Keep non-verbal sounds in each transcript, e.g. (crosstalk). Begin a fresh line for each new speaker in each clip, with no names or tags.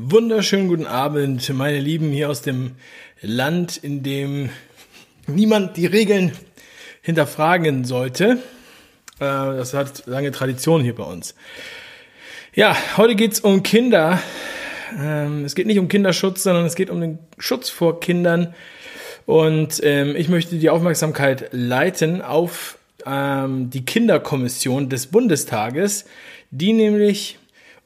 Wunderschönen guten Abend, meine Lieben, hier aus dem Land, in dem niemand die Regeln hinterfragen sollte. Äh, das hat lange Tradition hier bei uns. Ja, heute geht's um Kinder. Ähm, es geht nicht um Kinderschutz, sondern es geht um den Schutz vor Kindern. Und ähm, ich möchte die Aufmerksamkeit leiten auf ähm, die Kinderkommission des Bundestages, die nämlich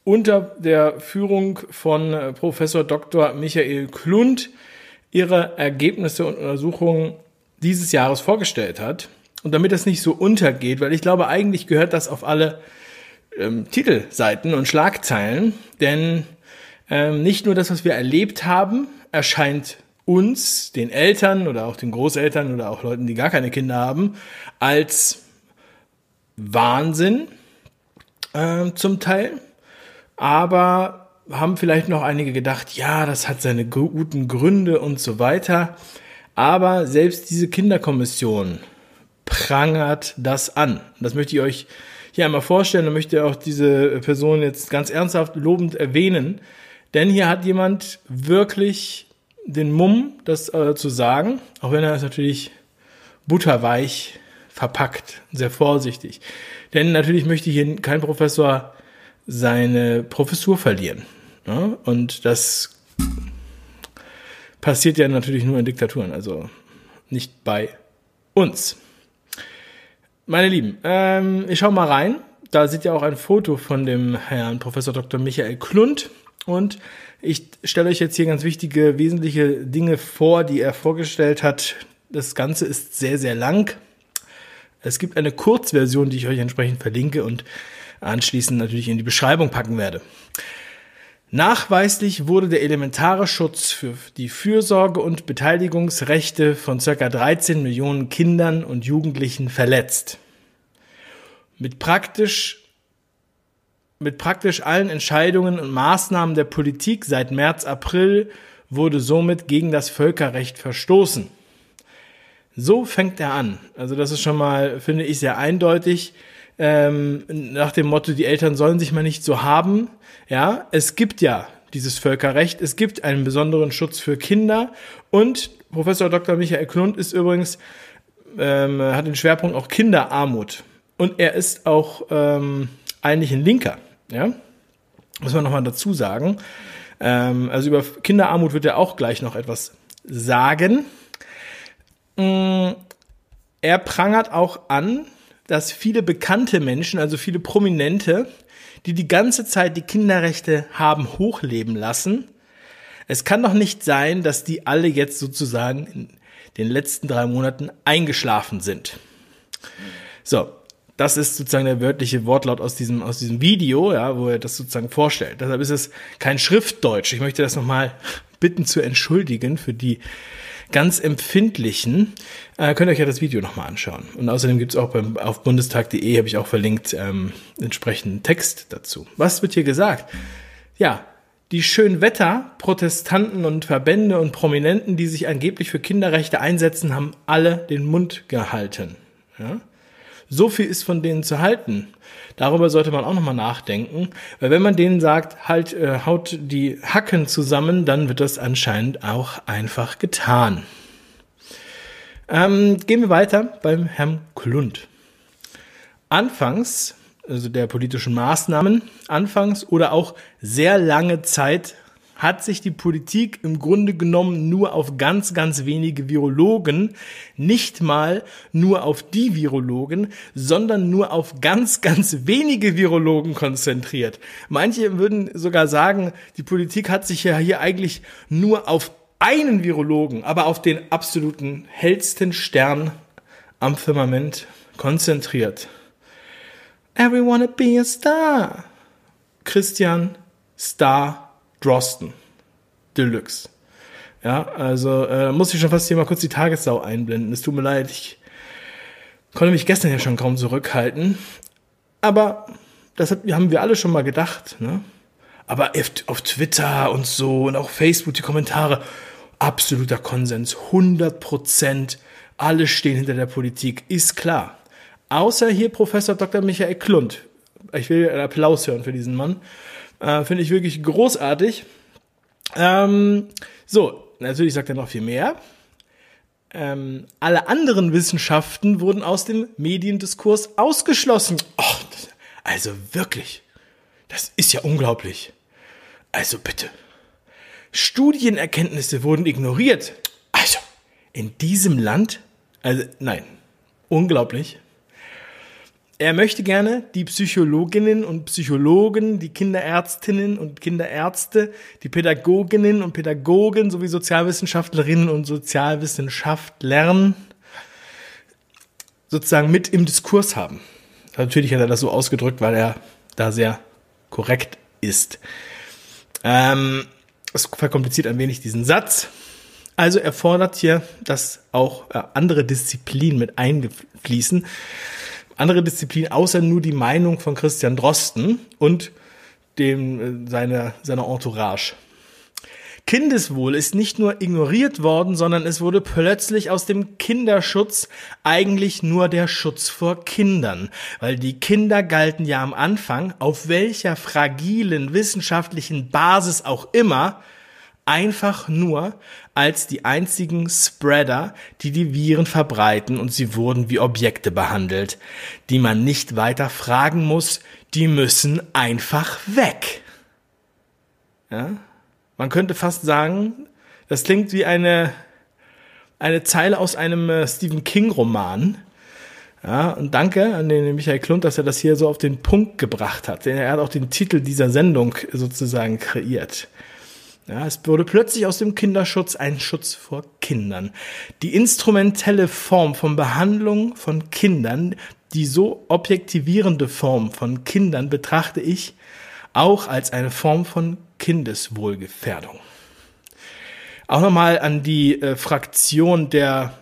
unter der Führung von äh, Professor Dr. Michael Klund ihre Ergebnisse und Untersuchungen dieses Jahres vorgestellt hat. Und damit das nicht so untergeht, weil ich glaube, eigentlich gehört das auf alle ähm, Titelseiten und Schlagzeilen, denn ähm, nicht nur das, was wir erlebt haben, erscheint uns, den Eltern oder auch den Großeltern oder auch Leuten, die gar keine Kinder haben, als Wahnsinn äh, zum Teil, aber haben vielleicht noch einige gedacht, ja, das hat seine guten Gründe und so weiter. Aber selbst diese Kinderkommission prangert das an. Das möchte ich euch hier einmal vorstellen und möchte auch diese Person jetzt ganz ernsthaft lobend erwähnen. Denn hier hat jemand wirklich den Mumm, das äh, zu sagen, auch wenn er es natürlich butterweich verpackt, sehr vorsichtig. Denn natürlich möchte hier kein Professor seine Professur verlieren. Ja? Und das passiert ja natürlich nur in Diktaturen, also nicht bei uns. Meine Lieben, ähm, ich schau mal rein. Da seht ihr auch ein Foto von dem Herrn Professor Dr. Michael Klund. Und ich stelle euch jetzt hier ganz wichtige, wesentliche Dinge vor, die er vorgestellt hat. Das Ganze ist sehr, sehr lang. Es gibt eine Kurzversion, die ich euch entsprechend verlinke und anschließend natürlich in die Beschreibung packen werde. Nachweislich wurde der elementare Schutz für die Fürsorge und Beteiligungsrechte von ca. 13 Millionen Kindern und Jugendlichen verletzt. Mit praktisch mit praktisch allen Entscheidungen und Maßnahmen der Politik seit März, April wurde somit gegen das Völkerrecht verstoßen. So fängt er an. Also das ist schon mal, finde ich, sehr eindeutig. Ähm, nach dem Motto, die Eltern sollen sich mal nicht so haben. Ja, es gibt ja dieses Völkerrecht. Es gibt einen besonderen Schutz für Kinder. Und Professor Dr. Michael Klund ist übrigens, ähm, hat den Schwerpunkt auch Kinderarmut. Und er ist auch ähm, eigentlich ein Linker. Ja, muss man nochmal dazu sagen. Ähm, also über Kinderarmut wird er auch gleich noch etwas sagen. Mm, er prangert auch an, dass viele bekannte Menschen, also viele Prominente, die die ganze Zeit die Kinderrechte haben hochleben lassen, es kann doch nicht sein, dass die alle jetzt sozusagen in den letzten drei Monaten eingeschlafen sind. So, das ist sozusagen der wörtliche Wortlaut aus diesem, aus diesem Video, ja, wo er das sozusagen vorstellt. Deshalb ist es kein Schriftdeutsch. Ich möchte das nochmal bitten zu entschuldigen für die ganz empfindlichen. Äh, könnt ihr euch ja das Video nochmal anschauen. Und außerdem gibt's auch beim, auf bundestag.de, habe ich auch verlinkt, ähm, entsprechenden Text dazu. Was wird hier gesagt? Ja, die Schönwetter-Protestanten und Verbände und Prominenten, die sich angeblich für Kinderrechte einsetzen, haben alle den Mund gehalten. Ja? So viel ist von denen zu halten. Darüber sollte man auch nochmal nachdenken, weil wenn man denen sagt, halt, äh, haut die Hacken zusammen, dann wird das anscheinend auch einfach getan. Ähm, gehen wir weiter beim Herrn Klund. Anfangs, also der politischen Maßnahmen, anfangs oder auch sehr lange Zeit hat sich die Politik im Grunde genommen nur auf ganz, ganz wenige Virologen, nicht mal nur auf die Virologen, sondern nur auf ganz, ganz wenige Virologen konzentriert. Manche würden sogar sagen, die Politik hat sich ja hier eigentlich nur auf einen Virologen, aber auf den absoluten hellsten Stern am Firmament konzentriert. Everyone be a star. Christian Star Drosten. Deluxe. Ja, also äh, muss ich schon fast hier mal kurz die Tagessau einblenden. Es tut mir leid, ich konnte mich gestern ja schon kaum zurückhalten. Aber das haben wir alle schon mal gedacht. Ne? Aber auf Twitter und so und auch Facebook die Kommentare, absoluter Konsens, 100 Prozent, alle stehen hinter der Politik, ist klar. Außer hier Professor Dr. Michael Klund. Ich will einen Applaus hören für diesen Mann. Äh, Finde ich wirklich großartig. Ähm, so, natürlich sagt er noch viel mehr. Ähm, alle anderen Wissenschaften wurden aus dem Mediendiskurs ausgeschlossen. Och, also wirklich, das ist ja unglaublich. Also bitte. Studienerkenntnisse wurden ignoriert. Also, in diesem Land? Also, nein. Unglaublich. Er möchte gerne die Psychologinnen und Psychologen, die Kinderärztinnen und Kinderärzte, die Pädagoginnen und Pädagogen sowie Sozialwissenschaftlerinnen und Sozialwissenschaftlern sozusagen mit im Diskurs haben. Natürlich hat er das so ausgedrückt, weil er da sehr korrekt ist. Ähm, es verkompliziert ein wenig diesen Satz. Also er fordert hier, dass auch äh, andere Disziplinen mit einfließen andere Disziplin außer nur die Meinung von Christian Drosten und dem, äh, seine, seiner Entourage. Kindeswohl ist nicht nur ignoriert worden, sondern es wurde plötzlich aus dem Kinderschutz eigentlich nur der Schutz vor Kindern, weil die Kinder galten ja am Anfang, auf welcher fragilen wissenschaftlichen Basis auch immer, einfach nur als die einzigen Spreader, die die Viren verbreiten und sie wurden wie Objekte behandelt, die man nicht weiter fragen muss, die müssen einfach weg. Ja? Man könnte fast sagen, das klingt wie eine, eine Zeile aus einem äh, Stephen King Roman. Ja, und danke an den Michael Klund, dass er das hier so auf den Punkt gebracht hat. Denn er hat auch den Titel dieser Sendung sozusagen kreiert. Ja, es wurde plötzlich aus dem Kinderschutz ein Schutz vor Kindern. Die instrumentelle Form von Behandlung von Kindern, die so objektivierende Form von Kindern betrachte ich auch als eine Form von Kindeswohlgefährdung. Auch nochmal an die äh, Fraktion der,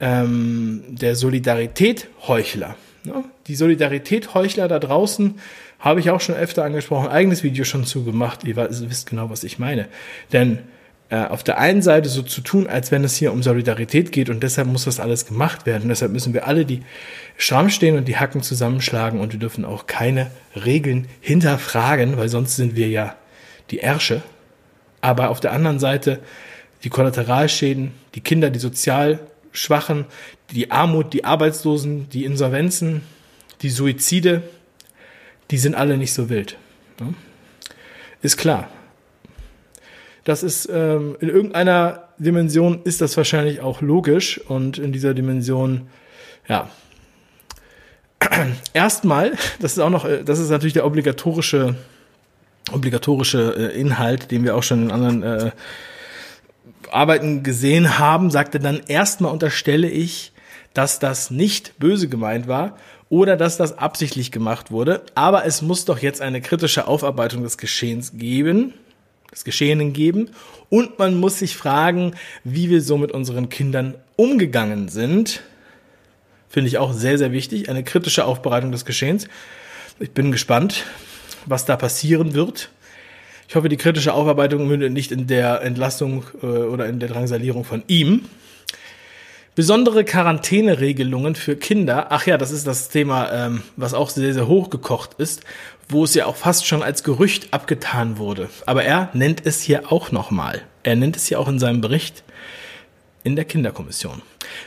ähm, der Solidarität Heuchler. Ja, die Solidarität Heuchler da draußen habe ich auch schon öfter angesprochen, eigenes Video schon zugemacht. Ihr wisst genau, was ich meine. Denn äh, auf der einen Seite so zu tun, als wenn es hier um Solidarität geht und deshalb muss das alles gemacht werden. deshalb müssen wir alle die stramm stehen und die Hacken zusammenschlagen und wir dürfen auch keine Regeln hinterfragen, weil sonst sind wir ja die Ärsche. Aber auf der anderen Seite die Kollateralschäden, die Kinder, die sozial Schwachen, die Armut, die Arbeitslosen, die Insolvenzen, die Suizide, die sind alle nicht so wild. Ne? Ist klar. Das ist ähm, in irgendeiner Dimension ist das wahrscheinlich auch logisch und in dieser Dimension, ja. (clears throat) Erstmal, das ist auch noch, äh, das ist natürlich der obligatorische, obligatorische äh, Inhalt, den wir auch schon in anderen äh, Arbeiten gesehen haben, sagte dann erstmal unterstelle ich, dass das nicht böse gemeint war oder dass das absichtlich gemacht wurde. Aber es muss doch jetzt eine kritische Aufarbeitung des Geschehens geben, des Geschehenen geben. Und man muss sich fragen, wie wir so mit unseren Kindern umgegangen sind. Finde ich auch sehr, sehr wichtig. Eine kritische Aufbereitung des Geschehens. Ich bin gespannt, was da passieren wird. Ich hoffe, die kritische Aufarbeitung mündet nicht in der Entlassung äh, oder in der Drangsalierung von ihm, Besondere Quarantäneregelungen für Kinder. Ach ja, das ist das Thema, ähm, was auch sehr, sehr hochgekocht ist, wo es ja auch fast schon als Gerücht abgetan wurde. Aber er nennt es hier auch nochmal. Er nennt es hier auch in seinem Bericht in der Kinderkommission.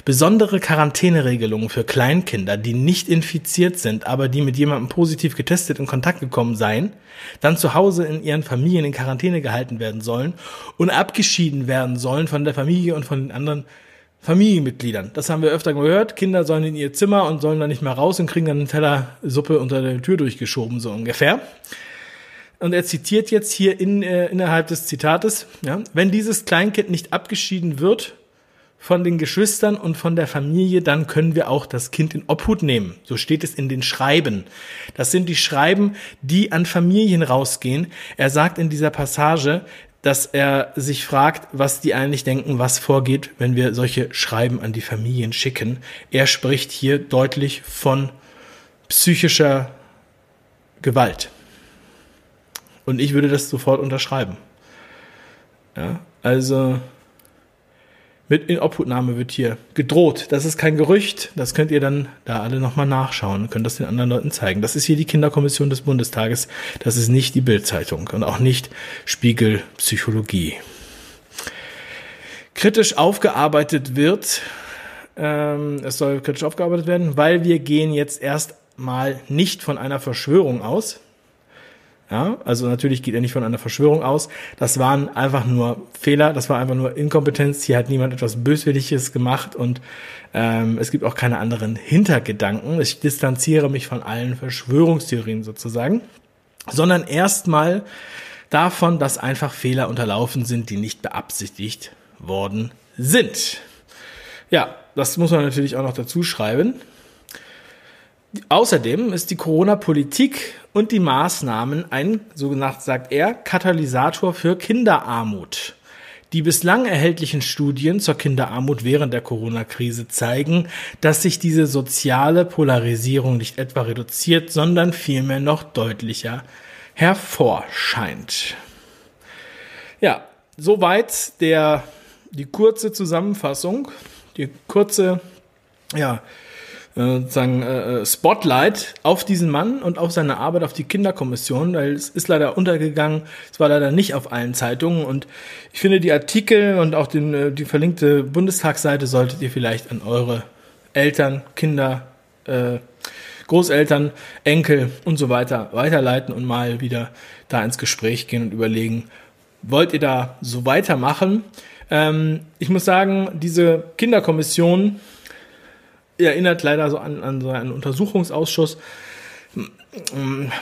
Besondere Quarantäneregelungen für Kleinkinder, die nicht infiziert sind, aber die mit jemandem positiv getestet in Kontakt gekommen seien, dann zu Hause in ihren Familien in Quarantäne gehalten werden sollen und abgeschieden werden sollen von der Familie und von den anderen Familienmitgliedern. Das haben wir öfter gehört. Kinder sollen in ihr Zimmer und sollen dann nicht mehr raus und kriegen dann einen Teller Suppe unter der Tür durchgeschoben, so ungefähr. Und er zitiert jetzt hier in, äh, innerhalb des Zitates, ja, wenn dieses Kleinkind nicht abgeschieden wird von den Geschwistern und von der Familie, dann können wir auch das Kind in Obhut nehmen. So steht es in den Schreiben. Das sind die Schreiben, die an Familien rausgehen. Er sagt in dieser Passage, dass er sich fragt, was die eigentlich denken, was vorgeht, wenn wir solche Schreiben an die Familien schicken. Er spricht hier deutlich von psychischer Gewalt. Und ich würde das sofort unterschreiben. Ja, also mit Inobhutnahme wird hier gedroht. Das ist kein Gerücht. Das könnt ihr dann da alle nochmal nachschauen. Könnt das den anderen Leuten zeigen. Das ist hier die Kinderkommission des Bundestages. Das ist nicht die Bildzeitung und auch nicht Spiegel Psychologie. kritisch aufgearbeitet wird. Ähm, es soll kritisch aufgearbeitet werden, weil wir gehen jetzt erstmal nicht von einer Verschwörung aus. Ja, also natürlich geht er nicht von einer Verschwörung aus. Das waren einfach nur Fehler, das war einfach nur Inkompetenz. Hier hat niemand etwas Böswilliges gemacht und ähm, es gibt auch keine anderen Hintergedanken. Ich distanziere mich von allen Verschwörungstheorien sozusagen, sondern erstmal davon, dass einfach Fehler unterlaufen sind, die nicht beabsichtigt worden sind. Ja, das muss man natürlich auch noch dazu schreiben. Außerdem ist die Corona-Politik und die Maßnahmen ein, so genannt sagt er, Katalysator für Kinderarmut. Die bislang erhältlichen Studien zur Kinderarmut während der Corona-Krise zeigen, dass sich diese soziale Polarisierung nicht etwa reduziert, sondern vielmehr noch deutlicher hervorscheint. Ja, soweit der, die kurze Zusammenfassung, die kurze, ja, äh, sozusagen äh, Spotlight auf diesen Mann und auf seine Arbeit auf die Kinderkommission, weil es ist leider untergegangen, es war leider nicht auf allen Zeitungen und ich finde die Artikel und auch den, äh, die verlinkte Bundestagsseite solltet ihr vielleicht an eure Eltern, Kinder, äh, Großeltern, Enkel und so weiter weiterleiten und mal wieder da ins Gespräch gehen und überlegen, wollt ihr da so weitermachen? Ähm, ich muss sagen, diese Kinderkommission erinnert leider so an, an so einen Untersuchungsausschuss.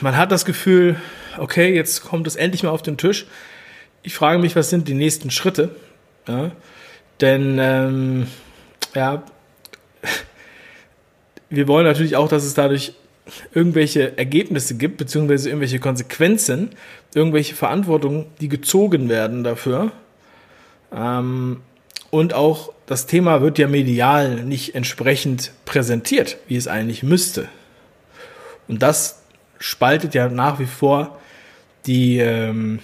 Man hat das Gefühl, okay, jetzt kommt es endlich mal auf den Tisch. Ich frage mich, was sind die nächsten Schritte? Ja, denn ähm, ja, wir wollen natürlich auch, dass es dadurch irgendwelche Ergebnisse gibt, beziehungsweise irgendwelche Konsequenzen, irgendwelche Verantwortungen, die gezogen werden dafür. Ähm, und auch das Thema wird ja medial nicht entsprechend präsentiert, wie es eigentlich müsste. Und das spaltet ja nach wie vor die, ähm,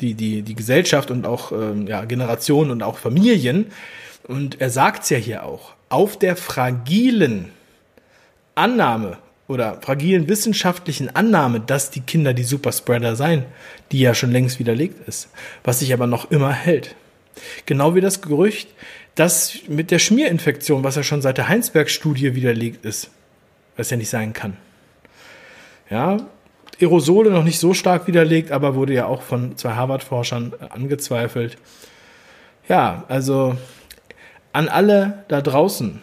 die, die, die Gesellschaft und auch ähm, ja, Generationen und auch Familien. Und er sagt es ja hier auch, auf der fragilen Annahme oder fragilen wissenschaftlichen Annahme, dass die Kinder die Superspreader seien, die ja schon längst widerlegt ist, was sich aber noch immer hält. Genau wie das Gerücht, dass mit der Schmierinfektion, was ja schon seit der Heinsberg-Studie widerlegt ist, was ja nicht sein kann. Ja, Aerosole noch nicht so stark widerlegt, aber wurde ja auch von zwei Harvard-Forschern angezweifelt. Ja, also an alle da draußen,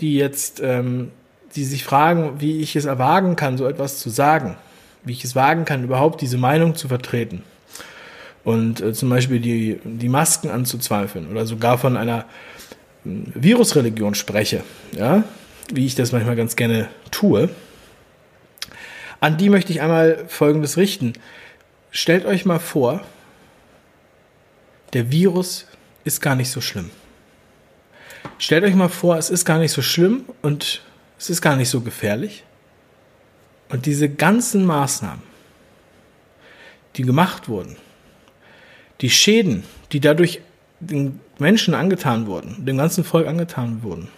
die jetzt, ähm, die sich fragen, wie ich es erwagen kann, so etwas zu sagen, wie ich es wagen kann, überhaupt diese Meinung zu vertreten und äh, zum Beispiel die, die Masken anzuzweifeln oder sogar von einer hm, Virusreligion spreche, ja, wie ich das manchmal ganz gerne tue, an die möchte ich einmal Folgendes richten. Stellt euch mal vor, der Virus ist gar nicht so schlimm. Stellt euch mal vor, es ist gar nicht so schlimm und es ist gar nicht so gefährlich. Und diese ganzen Maßnahmen, die gemacht wurden, die Schäden, die dadurch den Menschen angetan wurden, dem ganzen Volk angetan wurden,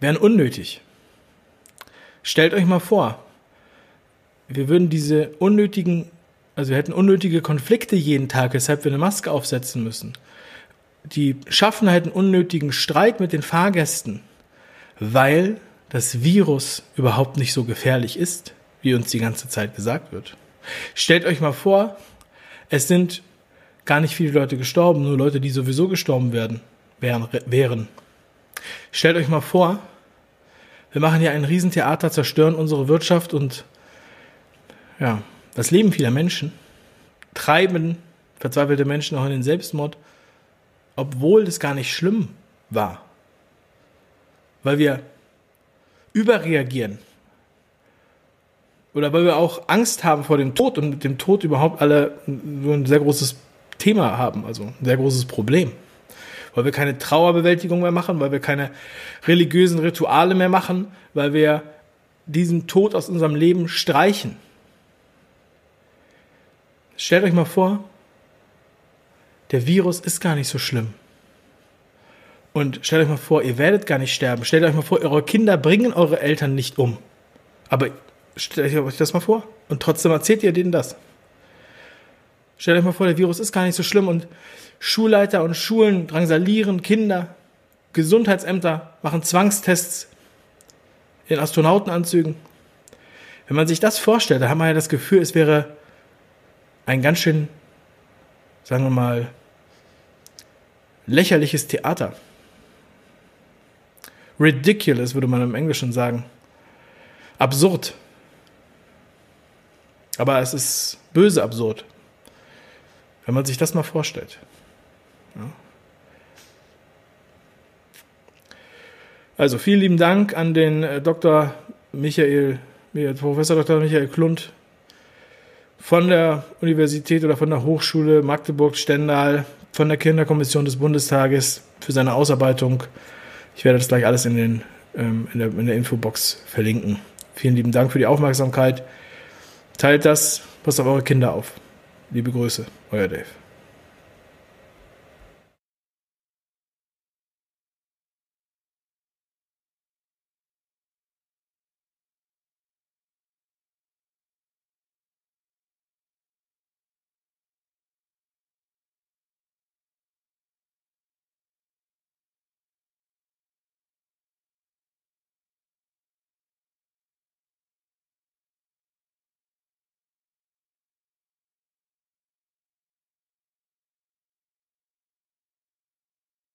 wären unnötig. Stellt euch mal vor, wir würden diese unnötigen, also wir hätten unnötige Konflikte jeden Tag, weshalb wir eine Maske aufsetzen müssen. Die Schaffner hätten unnötigen Streit mit den Fahrgästen, weil das Virus überhaupt nicht so gefährlich ist, wie uns die ganze Zeit gesagt wird. Stellt euch mal vor, es sind gar nicht viele Leute gestorben, nur Leute, die sowieso gestorben werden, wären. wären. Stellt euch mal vor, wir machen hier ein Riesentheater, zerstören unsere Wirtschaft und ja, das Leben vieler Menschen, treiben verzweifelte Menschen auch in den Selbstmord, obwohl das gar nicht schlimm war. Weil wir überreagieren, oder weil wir auch Angst haben vor dem Tod und mit dem Tod überhaupt alle so ein sehr großes Thema haben, also ein sehr großes Problem. Weil wir keine Trauerbewältigung mehr machen, weil wir keine religiösen Rituale mehr machen, weil wir diesen Tod aus unserem Leben streichen. Stellt euch mal vor, der Virus ist gar nicht so schlimm. Und stellt euch mal vor, ihr werdet gar nicht sterben. Stellt euch mal vor, eure Kinder bringen eure Eltern nicht um. Aber Stellt euch das mal vor. Und trotzdem erzählt ihr denen das. Stellt euch mal vor, der Virus ist gar nicht so schlimm und Schulleiter und Schulen drangsalieren Kinder, Gesundheitsämter machen Zwangstests in Astronautenanzügen. Wenn man sich das vorstellt, da hat man ja das Gefühl, es wäre ein ganz schön, sagen wir mal, lächerliches Theater. Ridiculous, würde man im Englischen sagen. Absurd. Aber es ist böse absurd, wenn man sich das mal vorstellt. Ja. Also vielen lieben Dank an den äh, Dr. Michael, Professor Dr. Michael Klund von der Universität oder von der Hochschule Magdeburg-Stendal, von der Kinderkommission des Bundestages für seine Ausarbeitung. Ich werde das gleich alles in, den, ähm, in, der, in der Infobox verlinken. Vielen lieben Dank für die Aufmerksamkeit. Teilt das, passt auf eure Kinder auf. Liebe Grüße, euer Dave.